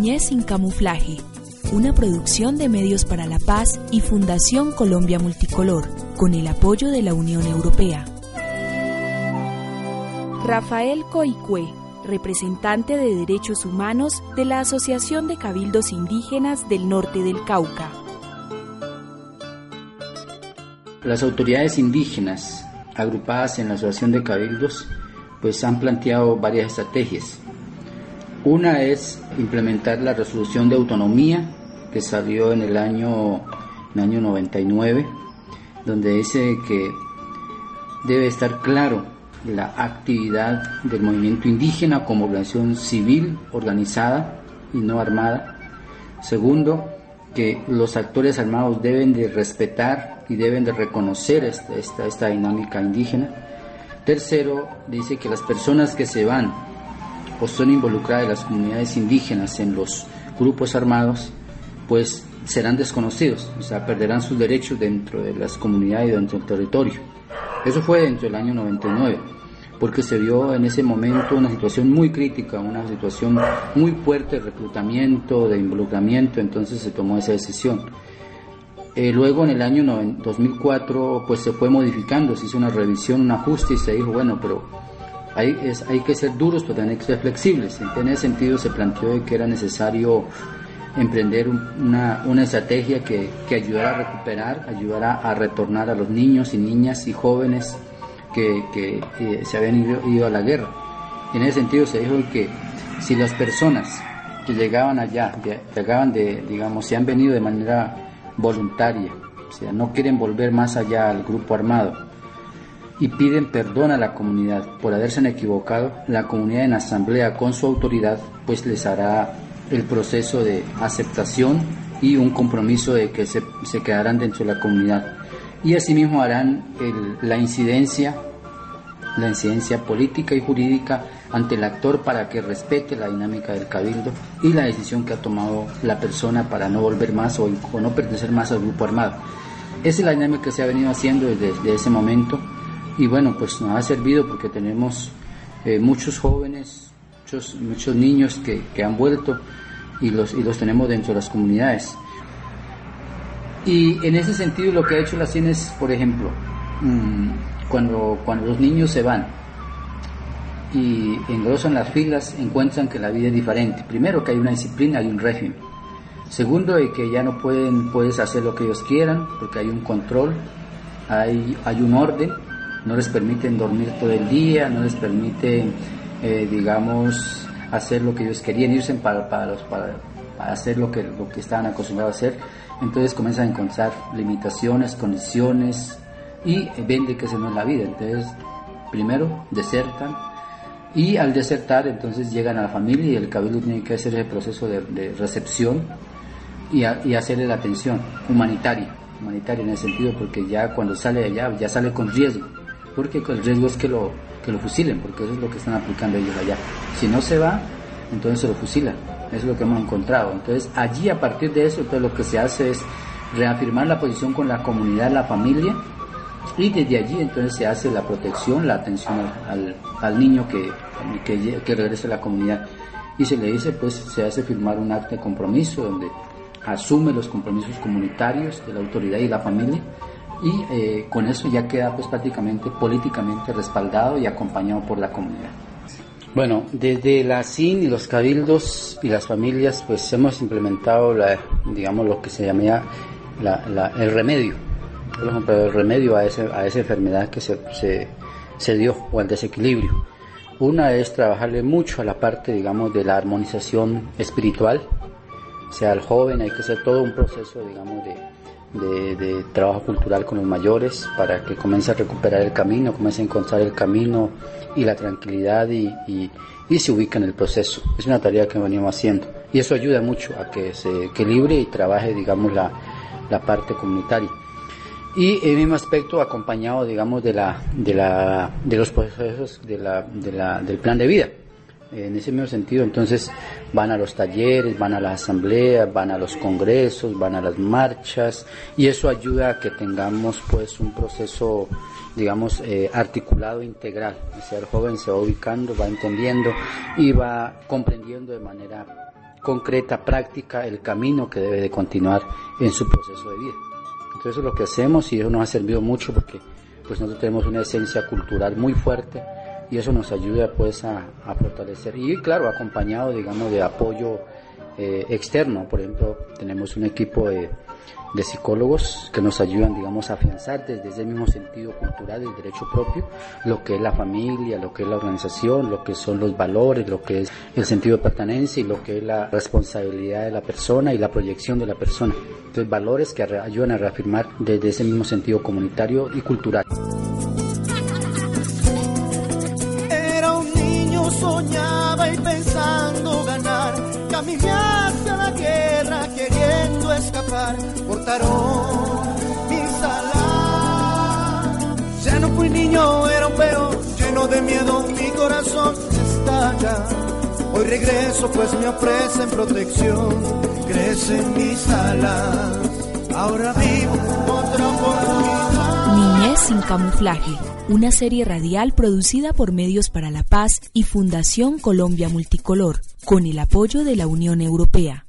Niñez sin camuflaje, una producción de Medios para la Paz y Fundación Colombia Multicolor, con el apoyo de la Unión Europea. Rafael Coicue, representante de Derechos Humanos de la Asociación de Cabildos Indígenas del Norte del Cauca. Las autoridades indígenas agrupadas en la Asociación de Cabildos pues han planteado varias estrategias. Una es implementar la resolución de autonomía que salió en el año, en el año 99, donde dice que debe estar claro la actividad del movimiento indígena como organización civil organizada y no armada. Segundo, que los actores armados deben de respetar y deben de reconocer esta, esta, esta dinámica indígena. Tercero, dice que las personas que se van o son involucradas las comunidades indígenas en los grupos armados, pues serán desconocidos, o sea, perderán sus derechos dentro de las comunidades y dentro del territorio. Eso fue dentro del año 99, porque se vio en ese momento una situación muy crítica, una situación muy fuerte de reclutamiento, de involucramiento, entonces se tomó esa decisión. Eh, luego en el año 2004 pues se fue modificando, se hizo una revisión, un ajuste y se dijo, bueno, pero hay, que ser duros, pero también hay que ser flexibles. En ese sentido se planteó que era necesario emprender una, estrategia que, que, ayudara a recuperar, ayudara a retornar a los niños y niñas y jóvenes que, que, se habían ido, ido, a la guerra. En ese sentido se dijo que si las personas que llegaban allá, llegaban de, digamos, se han venido de manera voluntaria, o sea, no quieren volver más allá al grupo armado y piden perdón a la comunidad por haberse equivocado, la comunidad en asamblea con su autoridad pues les hará el proceso de aceptación y un compromiso de que se, se quedarán dentro de la comunidad. Y asimismo harán el, la incidencia, la incidencia política y jurídica ante el actor para que respete la dinámica del cabildo y la decisión que ha tomado la persona para no volver más o, o no pertenecer más al grupo armado. Esa es la dinámica que se ha venido haciendo desde, desde ese momento y bueno, pues nos ha servido porque tenemos eh, muchos jóvenes, muchos, muchos niños que, que, han vuelto y los, y los tenemos dentro de las comunidades. Y en ese sentido lo que ha hecho la CIN es, por ejemplo, mmm, cuando, cuando los niños se van y engrosan las filas, encuentran que la vida es diferente. Primero que hay una disciplina, hay un régimen. Segundo, que ya no pueden, puedes hacer lo que ellos quieran, porque hay un control, hay, hay un orden, no les permiten dormir todo el día, no les permiten, eh, digamos, hacer lo que ellos querían, irse para, para, para, para, hacer lo que, lo que estaban acostumbrados a hacer. Entonces comienzan a encontrar limitaciones, condiciones y ven de que esa no es la vida. Entonces, primero, desertan y al desertar, entonces llegan a la familia y el cabildo tiene que hacer el proceso de, recepción y, a, y hacerle la atención humanitaria humanitaria en ese sentido, porque ya cuando sale de allá, ya sale con riesgo, porque el riesgo es que lo, que lo fusilen, porque eso es lo que están aplicando ellos allá. Si no se va, entonces se lo fusilan, eso es lo que hemos encontrado. Entonces allí a partir de eso, entonces lo que se hace es reafirmar la posición con la comunidad, la familia, y desde allí entonces se hace la protección, la atención al, al niño que, que, que regrese a la comunidad. Y se le dice, pues se hace firmar un acto de compromiso donde asume los compromisos comunitarios de la autoridad y la familia y eh, con eso ya queda pues prácticamente políticamente respaldado y acompañado por la comunidad. Bueno, desde la CIN y los cabildos y las familias pues hemos implementado la, digamos lo que se llama la, la, el remedio, el remedio a, ese, a esa enfermedad que se, se, se dio o al desequilibrio. Una es trabajarle mucho a la parte, digamos, de la armonización espiritual, sea el joven, hay que hacer todo un proceso, digamos, de, de, trabajo cultural con los mayores para que comience a recuperar el camino, comience a encontrar el camino y la tranquilidad y, y, y se ubica en el proceso. Es una tarea que venimos haciendo y eso ayuda mucho a que se equilibre y trabaje, digamos, la, la parte comunitaria. Y el mismo aspecto acompañado, digamos, de, la, de, la, de los procesos de la, de la, del plan de vida en ese mismo sentido, entonces van a los talleres, van a las asambleas, van a los congresos, van a las marchas y eso ayuda a que tengamos pues un proceso digamos eh, articulado integral. O sea, el joven se va ubicando, va entendiendo y va comprendiendo de manera concreta, práctica, el camino que debe de continuar en su proceso de vida. Entonces es lo que hacemos y eso nos ha servido mucho porque pues nosotros tenemos una esencia cultural muy fuerte y eso nos ayuda pues a, a fortalecer y claro acompañado digamos de apoyo eh, externo por ejemplo tenemos un equipo de de psicólogos que nos ayudan, digamos, a afianzar desde ese mismo sentido cultural del derecho propio lo que es la familia, lo que es la organización, lo que son los valores, lo que es el sentido de pertenencia y lo que es la responsabilidad de la persona y la proyección de la persona. Entonces, valores que ayudan a reafirmar desde ese mismo sentido comunitario y cultural. Soñaba y pensando ganar, hacia la guerra queriendo escapar portaron mi sala. Ya no fui niño, era un perro lleno de miedo, mi corazón estalla. Hoy regreso pues me ofrecen protección, crecen mis alas. Ahora vivo otra oportunidad. Niñez sin camuflaje, una serie radial producida por Medios para la Paz y Fundación Colombia Multicolor, con el apoyo de la Unión Europea.